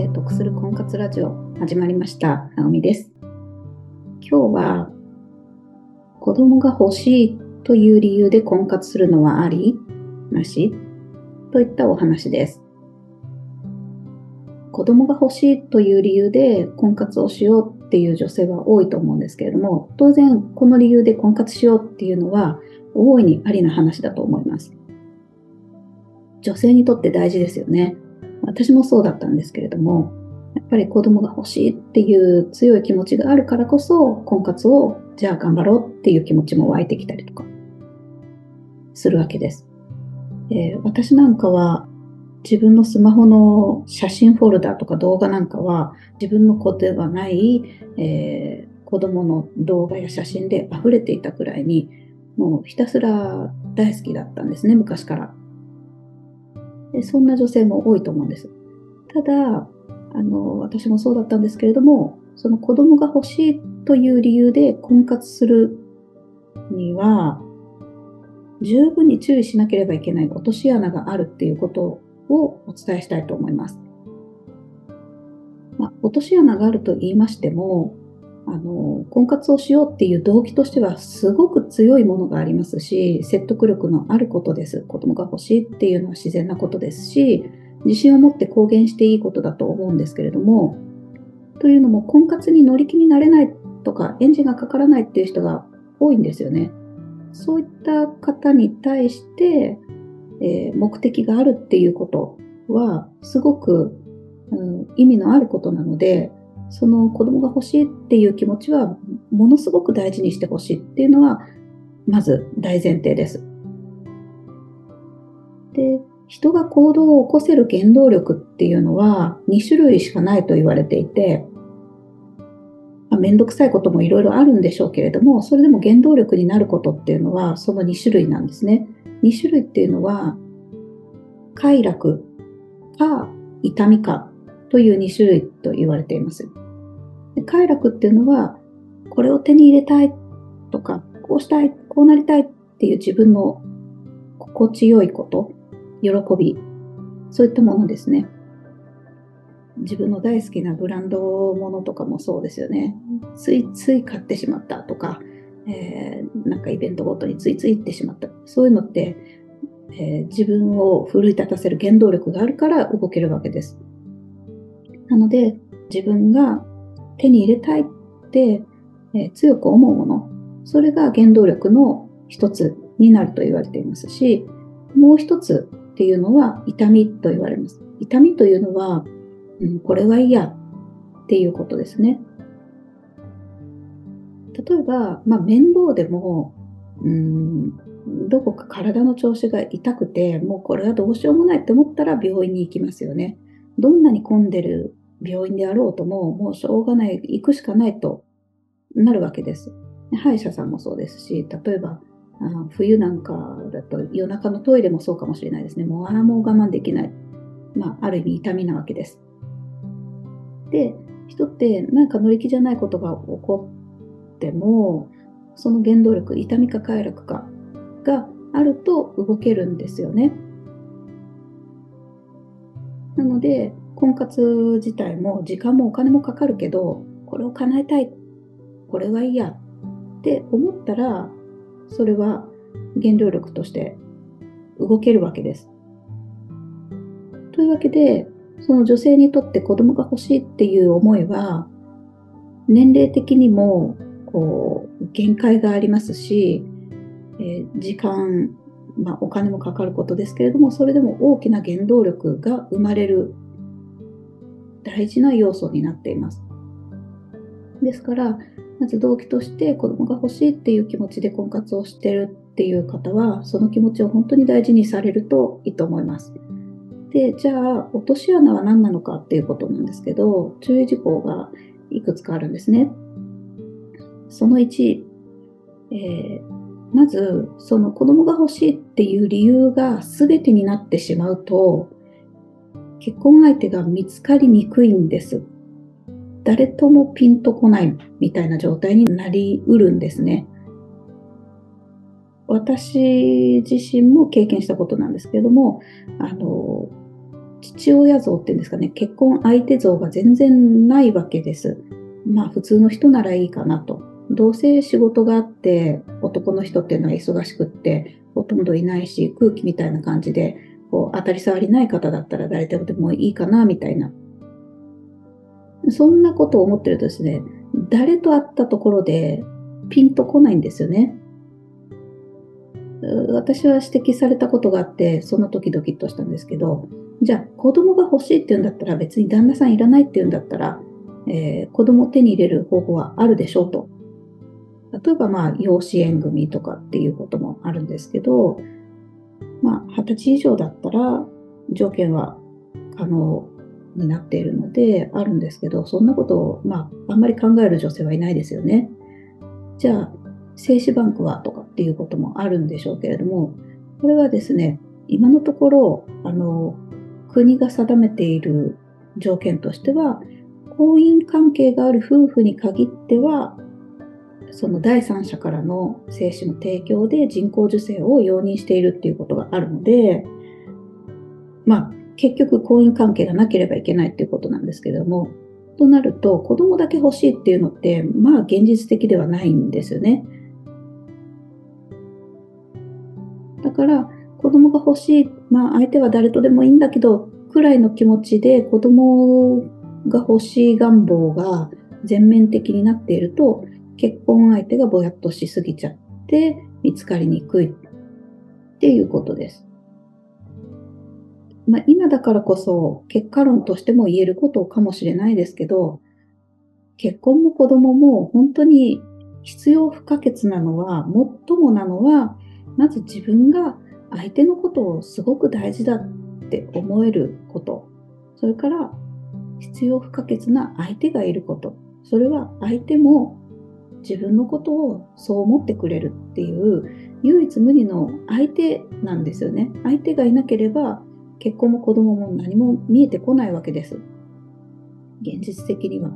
生得する婚活ラジオ始まりました。なおみです。今日は子供が欲しいという理由で婚活するのはありなし？といったお話です。子供が欲しいという理由で婚活をしようっていう女性は多いと思うんですけれども、当然この理由で婚活しようっていうのは大いにありな話だと思います。女性にとって大事ですよね。私もそうだったんですけれども、やっぱり子供が欲しいっていう強い気持ちがあるからこそ、婚活をじゃあ頑張ろうっていう気持ちも湧いてきたりとかするわけです。えー、私なんかは自分のスマホの写真フォルダとか動画なんかは自分の子ではない、えー、子供の動画や写真で溢れていたくらいにもうひたすら大好きだったんですね昔からでそんな女性も多いと思うんですただあの私もそうだったんですけれどもその子供が欲しいという理由で婚活するには十分に注意しなければいけない落とし穴があるっていうことをお伝えしたいと思います。まあ、落とし穴があると言いましても、あの、婚活をしようっていう動機としてはすごく強いものがありますし、説得力のあることです。子供が欲しいっていうのは自然なことですし、自信を持って公言していいことだと思うんですけれども、というのも婚活に乗り気になれないとか、エンジンがかからないっていう人が多いんですよね。そういった方に対して、えー、目的があるっていうことは、すごく、うん、意味のあることなので、その子供が欲しいっていう気持ちは、ものすごく大事にしてほしいっていうのは、まず大前提です。で、人が行動を起こせる原動力っていうのは2種類しかないと言われていて、まあ、めんどくさいこともいろいろあるんでしょうけれども、それでも原動力になることっていうのはその2種類なんですね。2種類っていうのは、快楽か痛みかという2種類と言われています。快楽っていうのは、これを手に入れたいとか、こうしたい、こうなりたいっていう自分の心地よいこと、喜び、そういったものですね。自分の大好きなブランドものとかもそうですよね。ついつい買ってしまったとか、えー、なんかイベントごとについつい行ってしまった。そういうのって、えー、自分を奮い立たせる原動力があるから動けるわけです。なので、自分が手に入れたいって、えー、強く思うもの、それが原動力の一つになると言われていますし、もう一つっていうのは痛みと言われます。痛みというのは、うん、これは嫌っていうことですね。例えば、まあ、面倒でも、うん、どこか体の調子が痛くて、もうこれはどうしようもないって思ったら病院に行きますよね。どんなに混んでる病院であろうとも、もうしょうがない、行くしかないとなるわけです。歯医者さんもそうですし、例えば、あ冬なんかだと夜中のトイレもそうかもしれないですね。もうあらもう我慢できない。まあ、ある意味痛みなわけです。で、人って何か乗り気じゃないことが起こっても、その原動力、痛みか快楽かがあると動けるんですよね。なので、婚活自体も時間もお金もかかるけど、これを叶えたい、これはいいやって思ったら、それは原動力として動けるわけです。というわけで、その女性にとって子供が欲しいっていう思いは、年齢的にもこう限界がありますし、え、時間、まあ、お金もかかることですけれども、それでも大きな原動力が生まれる大事な要素になっています。ですから、まず動機として子供が欲しいっていう気持ちで婚活をしてるっていう方は、その気持ちを本当に大事にされるといいと思います。で、じゃあ、落とし穴は何なのかっていうことなんですけど、注意事項がいくつかあるんですね。その1、えー、まず、その子供が欲しいっていう理由が全てになってしまうと、結婚相手が見つかりにくいんです。誰ともピンとこないみたいな状態になりうるんですね。私自身も経験したことなんですけれども、あの、父親像っていうんですかね、結婚相手像が全然ないわけです。まあ普通の人ならいいかなと。どうせ仕事があって男の人っていうのは忙しくってほとんどいないし空気みたいな感じでこう当たり障りない方だったら誰でもいいかなみたいな。そんなことを思ってるとですね、誰と会ったところでピンとこないんですよね。私は指摘されたことがあって、その時ドキッとしたんですけど、じゃあ子供が欲しいって言うんだったら別に旦那さんいらないって言うんだったら、えー、子供を手に入れる方法はあるでしょうと。例えばまあ養子縁組とかっていうこともあるんですけど、まあ20歳以上だったら条件は可能になっているのであるんですけど、そんなことをまああんまり考える女性はいないですよね。じゃあ精子バンクはとかっていうこともあるんでしょうけれども、これはですね、今のところ、あの、国が定めている条件としては、婚姻関係がある夫婦に限っては、その第三者からの精子の提供で人工授精を容認しているっていうことがあるので、まあ、結局婚姻関係がなければいけないっていうことなんですけれども、となると子供だけ欲しいっていうのって、まあ現実的ではないんですよね。だから子供が欲しい、まあ相手は誰とでもいいんだけど、くらいの気持ちで子供が欲しい願望が全面的になっていると、結婚相手がぼやっとしすぎちゃって見つかりにくいっていうことです。まあ、今だからこそ結果論としても言えることかもしれないですけど、結婚も子供も本当に必要不可欠なのは、最もなのは、まず自分が相手のことをすごく大事だって思えること。それから必要不可欠な相手がいること。それは相手も自分のことをそう思ってくれるっていう唯一無二の相手なんですよね。相手がいなければ結婚も子供も何も見えてこないわけです。現実的には。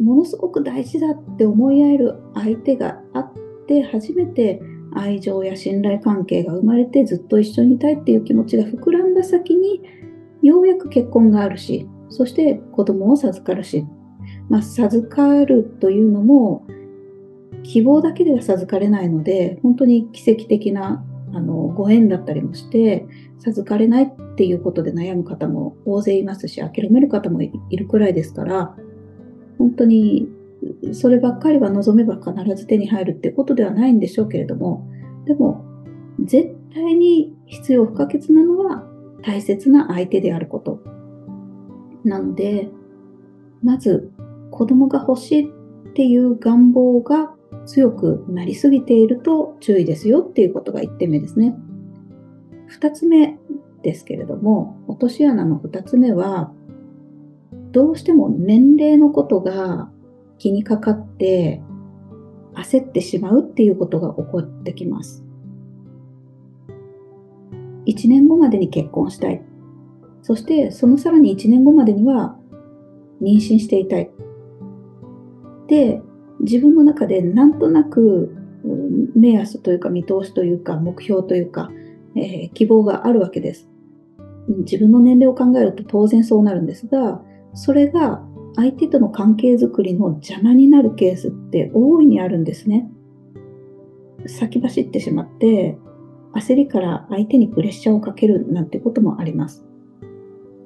ものすごく大事だって思い合える相手があって初めて愛情や信頼関係が生まれてずっと一緒にいたいっていう気持ちが膨らんだ先にようやく結婚があるしそして子供を授かるしまあ、授かるというのも希望だけでは授かれないので本当に奇跡的なあのご縁だったりもして授かれないっていうことで悩む方も大勢いますし諦める方もいるくらいですから本当にそればっかりは望めば必ず手に入るってことではないんでしょうけれどもでも絶対に必要不可欠なのは大切な相手であること。なのでまず子供が欲しいっていう願望が強くなりすぎていると注意ですよっていうことが1点目ですね。2つ目ですけれども、落とし穴の2つ目は、どうしても年齢のことが気にかかって焦ってしまうっていうことが起こってきます。1年後までに結婚したい。そしてそのさらに1年後までには妊娠していたい。で、自分の中でなんとなく目安というか見通しというか目標というか、えー、希望があるわけです。自分の年齢を考えると当然そうなるんですが、それが相手との関係づくりの邪魔になるケースって大いにあるんですね。先走ってしまって、焦りから相手にプレッシャーをかけるなんてこともあります。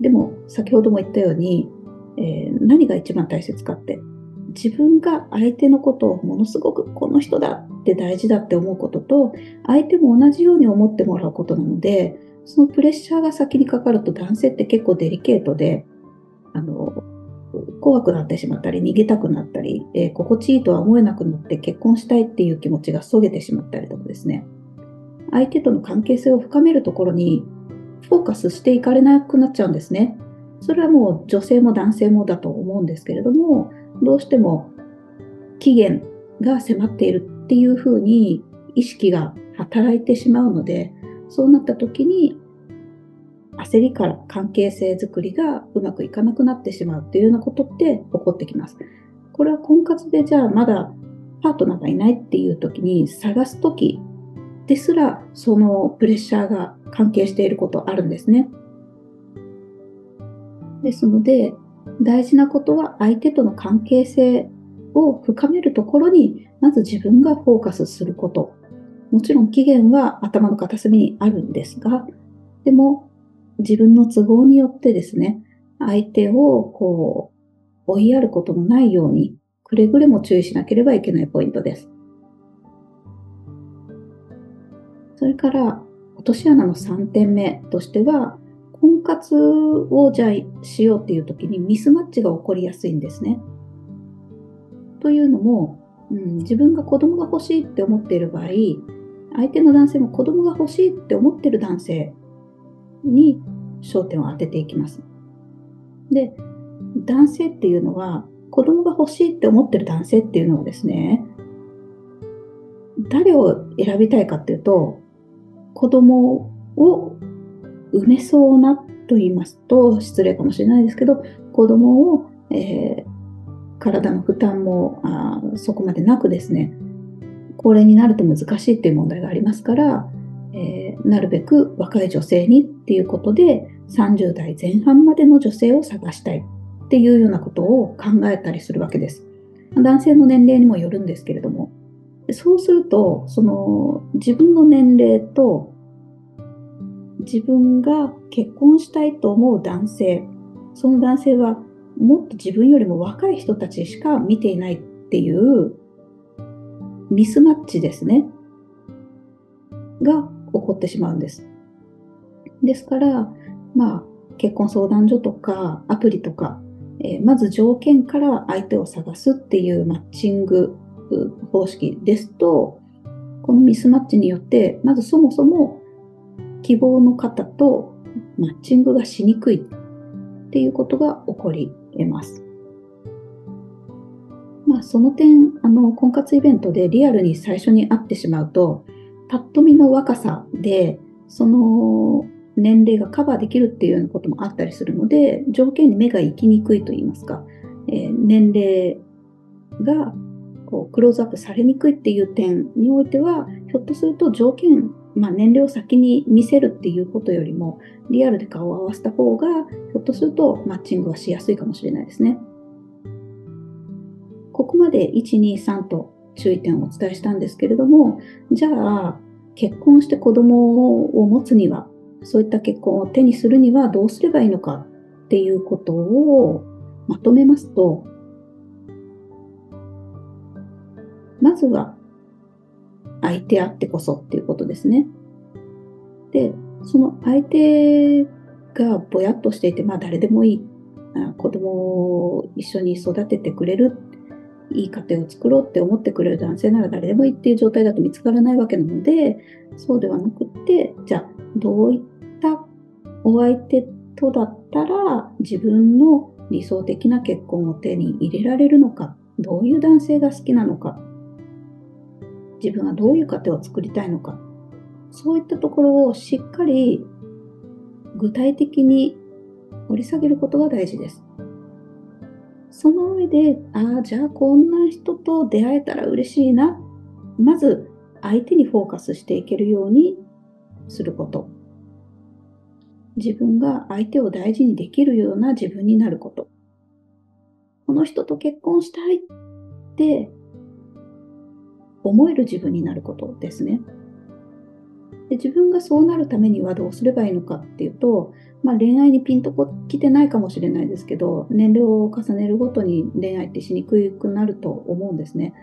でも、先ほども言ったように、えー、何が一番大切かって自分が相手のことをものすごくこの人だって大事だって思うことと相手も同じように思ってもらうことなのでそのプレッシャーが先にかかると男性って結構デリケートであの怖くなってしまったり逃げたくなったり、えー、心地いいとは思えなくなって結婚したいっていう気持ちがそげてしまったりとかですね相手との関係性を深めるところにフォーカスしていかれなくなっちゃうんですね。それはもう女性も男性もだと思うんですけれども、どうしても期限が迫っているっていうふうに意識が働いてしまうので、そうなった時に焦りから関係性づくりがうまくいかなくなってしまうっていうようなことって起こってきます。これは婚活でじゃあまだパートナーがいないっていう時に探す時ですらそのプレッシャーが関係していることあるんですね。ですので、大事なことは相手との関係性を深めるところに、まず自分がフォーカスすること。もちろん期限は頭の片隅にあるんですが、でも自分の都合によってですね、相手をこう追いやることのないように、くれぐれも注意しなければいけないポイントです。それから、落とし穴の3点目としては、婚活をじゃあしようっていう時にミスマッチが起こりやすいんですね。というのも、うん、自分が子供が欲しいって思っている場合、相手の男性も子供が欲しいって思ってる男性に焦点を当てていきます。で、男性っていうのは、子供が欲しいって思ってる男性っていうのはですね、誰を選びたいかっていうと、子供を産めそうなと言いますと失礼かもしれないですけど、子供を、えー、体の負担もあそこまでなくですね、高齢になると難しいっていう問題がありますから、えー、なるべく若い女性にっていうことで30代前半までの女性を探したいっていうようなことを考えたりするわけです。男性の年齢にもよるんですけれども、そうすると、その自分の年齢と自分が結婚したいと思う男性、その男性はもっと自分よりも若い人たちしか見ていないっていうミスマッチですね。が起こってしまうんです。ですから、まあ、結婚相談所とかアプリとか、えー、まず条件から相手を探すっていうマッチング方式ですと、このミスマッチによって、まずそもそも希望の方とマッチングがしにくいっていうことが起こり得ます。まあ、その点、あの、婚活イベントでリアルに最初に会ってしまうと、パッと見の若さで、その年齢がカバーできるっていうようなこともあったりするので、条件に目が行きにくいと言いますか、えー、年齢がこうクローズアップされにくいっていう点においては、ひょっとすると条件、まあ、年齢を先に見せるっていうことよりも、リアルで顔を合わせた方が、ひょっとするとマッチングはしやすいかもしれないですね。ここまで1、2、3と注意点をお伝えしたんですけれども、じゃあ、結婚して子供を持つには、そういった結婚を手にするにはどうすればいいのかっていうことをまとめますと、まずは相手あってこそっていうことですね。で、その相手がぼやっとしていて、まあ誰でもいい。子供を一緒に育ててくれる、いい家庭を作ろうって思ってくれる男性なら誰でもいいっていう状態だと見つからないわけなので、そうではなくって、じゃあどういったお相手とだったら自分の理想的な結婚を手に入れられるのか、どういう男性が好きなのか、自分はどういう家庭を作りたいのか、そういったところをしっかり具体的に掘り下げることが大事です。その上で、ああ、じゃあこんな人と出会えたら嬉しいな。まず相手にフォーカスしていけるようにすること。自分が相手を大事にできるような自分になること。この人と結婚したいって思える自分になることですね。で自分がそうなるためにはどうすればいいのかっていうと、まあ、恋愛にピンとこ来てないかもしれないですけど年齢を重ねるごとに恋愛ってしにくくなると思うんですね。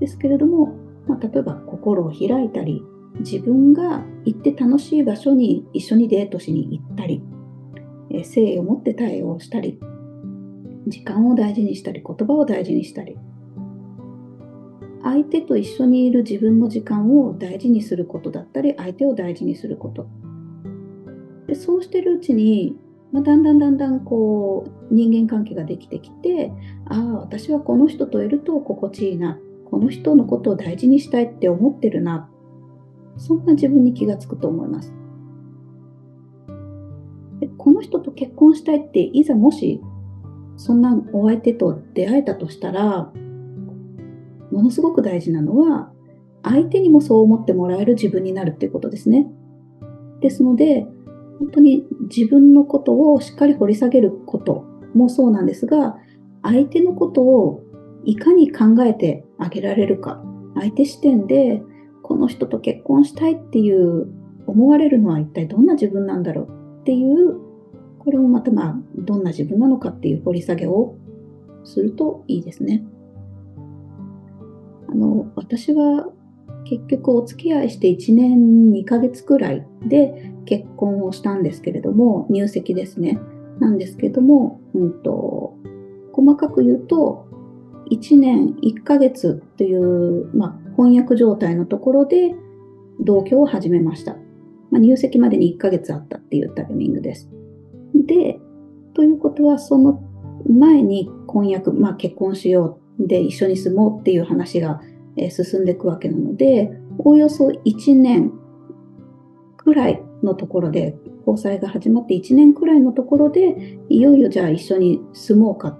ですけれども、まあ、例えば心を開いたり自分が行って楽しい場所に一緒にデートしに行ったり、え誠意を持って対応したり時間を大事にしたり言葉を大事にしたり相手と一緒にいる自分の時間を大事にすることだったり、相手を大事にすること。でそうしてるうちに、まあ、だんだんだんだんこう人間関係ができてきて、ああ、私はこの人といると心地いいな。この人のことを大事にしたいって思ってるな。そんな自分に気がつくと思います。でこの人と結婚したいって、いざもし、そんなお相手と出会えたとしたら、ものすごく大事なのは、相手にもそう思ってもらえる自分になるっていうことですね。ですので、本当に自分のことをしっかり掘り下げることもそうなんですが、相手のことをいかに考えてあげられるか、相手視点でこの人と結婚したいっていう思われるのは一体どんな自分なんだろうっていう、これもまたまあ、どんな自分なのかっていう掘り下げをするといいですね。あの、私は結局お付き合いして1年2ヶ月くらいで結婚をしたんですけれども、入籍ですね。なんですけども、うんと、細かく言うと、1年1ヶ月という、まあ、翻訳状態のところで同居を始めました。まあ、入籍までに1ヶ月あったっていうタイミングです。で、ということは、その前に婚約、まあ、結婚しようで一緒に住もうっていう話が進んでいくわけなので、おおよそ1年くらいのところで、交際が始まって1年くらいのところで、いよいよじゃあ一緒に住もうか、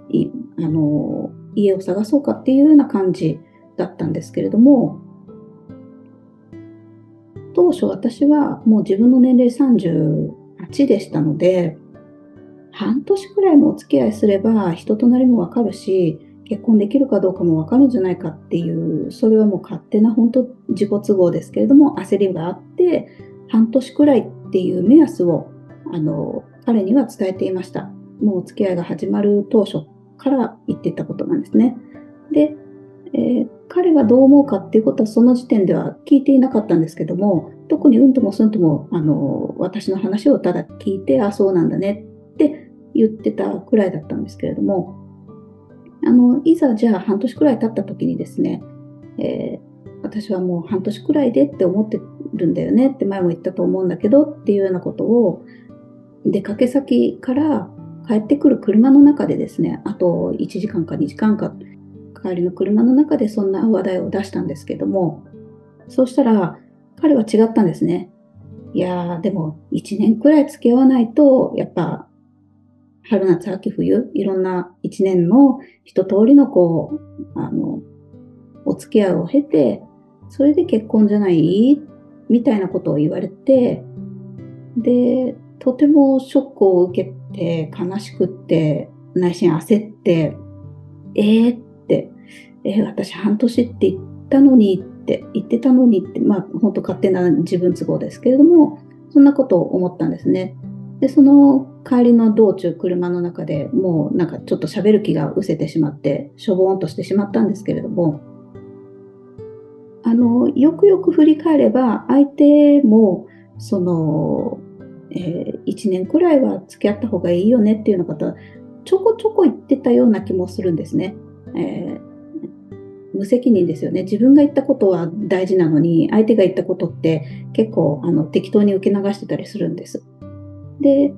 あの、家を探そうかっていうような感じだったんですけれども、当初私はもう自分の年齢38でしたので、半年くらいもお付き合いすれば人となりもわかるし、結婚できるかどうかもわかるんじゃないかっていう、それはもう勝手な本当自己都合ですけれども、焦りがあって、半年くらいっていう目安を、あの、彼には伝えていました。もうお付き合いが始まる当初から言ってたことなんですね。で、えー、彼がどう思うかっていうことはその時点では聞いていなかったんですけども、特にうんともすんとも、あの、私の話をただ聞いて、あ、そうなんだねって言ってたくらいだったんですけれども、あの、いざじゃあ半年くらい経った時にですね、えー、私はもう半年くらいでって思ってるんだよねって前も言ったと思うんだけどっていうようなことを出かけ先から帰ってくる車の中でですね、あと1時間か2時間か帰りの車の中でそんな話題を出したんですけども、そうしたら彼は違ったんですね。いやー、でも1年くらい付き合わないと、やっぱ春夏秋冬、いろんな一年の一通りのこう、あの、お付き合いを経て、それで結婚じゃないみたいなことを言われて、で、とてもショックを受けて、悲しくって、内心焦って、えーって、えー、私半年って言ったのにって言ってたのにって、まあ本当勝手な自分都合ですけれども、そんなことを思ったんですね。で、その帰りの道中、車の中でもうなんかちょっと喋る気が失せてしまって、しょぼーんとしてしまったんですけれども、あの、よくよく振り返れば、相手も、その、えー、1年くらいは付き合った方がいいよねっていうような方、ちょこちょこ言ってたような気もするんですね。えー、無責任ですよね。自分が言ったことは大事なのに、相手が言ったことって結構あの適当に受け流してたりするんです。で、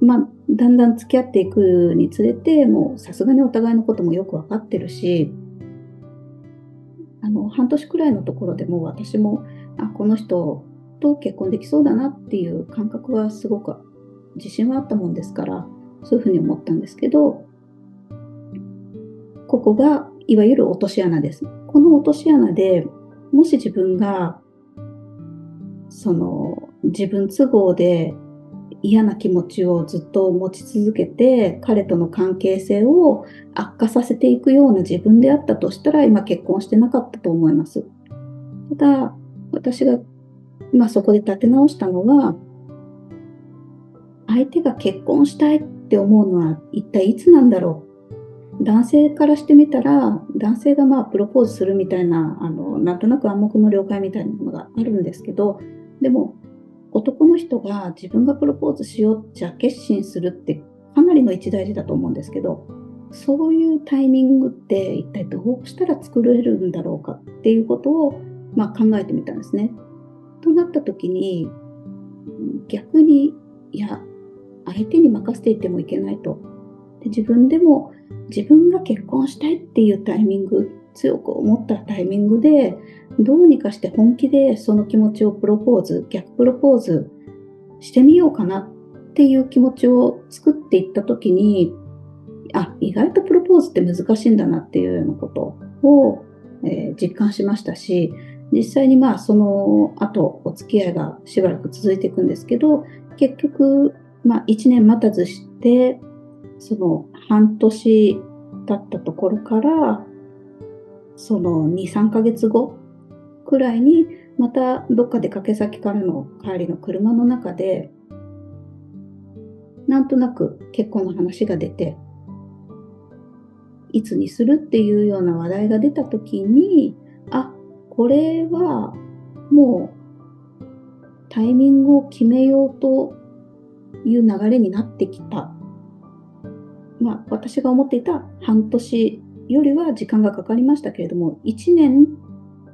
まあ、だんだん付き合っていくにつれて、もうさすがにお互いのこともよく分かってるし、あの、半年くらいのところでも私も、あ、この人と結婚できそうだなっていう感覚はすごく自信はあったもんですから、そういうふうに思ったんですけど、ここがいわゆる落とし穴です。この落とし穴でもし自分がその自分都合で嫌な気持ちをずっと持ち続けて、彼との関係性を悪化させていくような自分であったとしたら、今結婚してなかったと思います。ただ、私が、まあ、そこで立て直したのは、相手が結婚したいって思うのは一体いつなんだろう。男性からしてみたら、男性がまあプロポーズするみたいな、あの、なんとなく暗黙の了解みたいなものがあるんですけど、でも、男の人が自分がプロポーズしようじゃ決心するってかなりの一大事だと思うんですけど、そういうタイミングって一体どうしたら作れるんだろうかっていうことを、まあ、考えてみたんですね。となった時に逆にいや相手に任せていてもいけないとで自分でも自分が結婚したいっていうタイミング強く思ったタイミングでどうにかして本気でその気持ちをプロポーズ、逆プロポーズしてみようかなっていう気持ちを作っていったときに、あ、意外とプロポーズって難しいんだなっていうようなことを、えー、実感しましたし、実際にまあその後お付き合いがしばらく続いていくんですけど、結局、まあ、1年待たずして、その半年経ったところから、その2、3ヶ月後くらいに、またどっか出かけ先からの帰りの車の中で、なんとなく結婚の話が出て、いつにするっていうような話題が出た時に、あ、これはもうタイミングを決めようという流れになってきた。まあ、私が思っていた半年よりは時間がかかりましたけれども、1年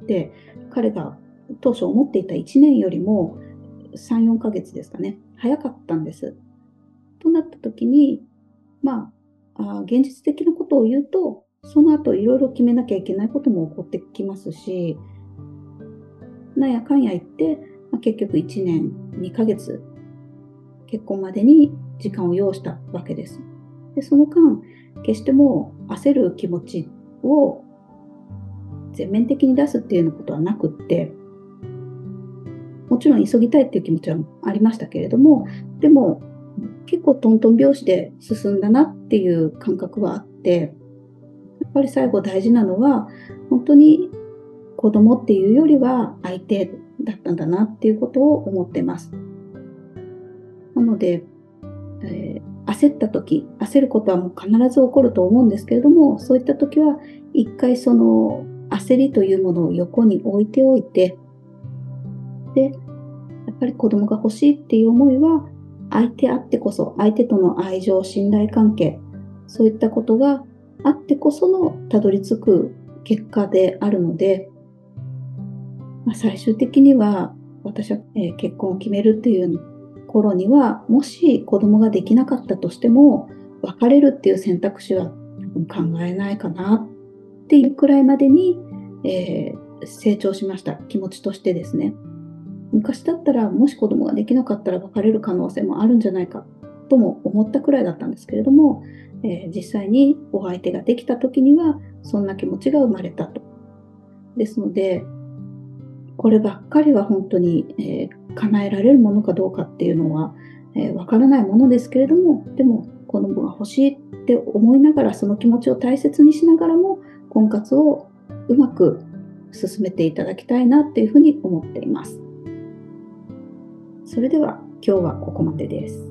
って彼が当初思っていた1年よりも3、4ヶ月ですかね、早かったんです。となった時に、まあ、あ現実的なことを言うと、その後いろいろ決めなきゃいけないことも起こってきますし、なんやかんや言って、まあ、結局1年2ヶ月、結婚までに時間を要したわけです。でその間、決してもう焦る気持ちを全面的に出すっていうようなことはなくって、もちろん急ぎたいっていう気持ちはありましたけれども、でも結構トントン拍子で進んだなっていう感覚はあって、やっぱり最後大事なのは、本当に子供っていうよりは相手だったんだなっていうことを思ってます。なので、えー、焦った時、焦ることはもう必ず起こると思うんですけれども、そういった時は一回その焦りというものを横に置いておいて、で、やっぱり子供が欲しいっていう思いは相手あってこそ、相手との愛情、信頼関係、そういったことがあってこそのたどり着く結果であるので、まあ、最終的には私は、え、結婚を決めるっていう頃には、もし子供ができなかったとしても、別れるっていう選択肢は考えないかな。ていうくらいまでに、えー、成長しました。気持ちとしてですね。昔だったらもし子供ができなかったら別れる可能性もあるんじゃないかとも思ったくらいだったんですけれども、えー、実際にお相手ができた時にはそんな気持ちが生まれたと。ですので、こればっかりは本当に、えー、叶えられるものかどうかっていうのはえー、からないものですけれども、でも子供が欲しいって思いながら、その気持ちを大切にしながらも、婚活をうまく進めていただきたいなっていうふうに思っています。それでは今日はここまでです。